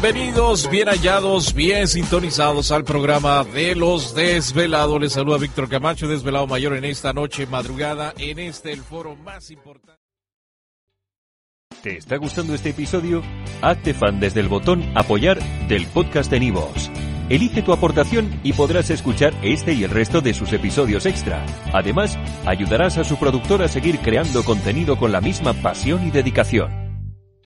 Bienvenidos, bien hallados, bien sintonizados al programa de los desvelados. Les saluda Víctor Camacho, desvelado mayor en esta noche madrugada, en este el foro más importante. ¿Te está gustando este episodio? Hazte fan desde el botón apoyar del podcast de Nivos. Elige tu aportación y podrás escuchar este y el resto de sus episodios extra. Además, ayudarás a su productor a seguir creando contenido con la misma pasión y dedicación.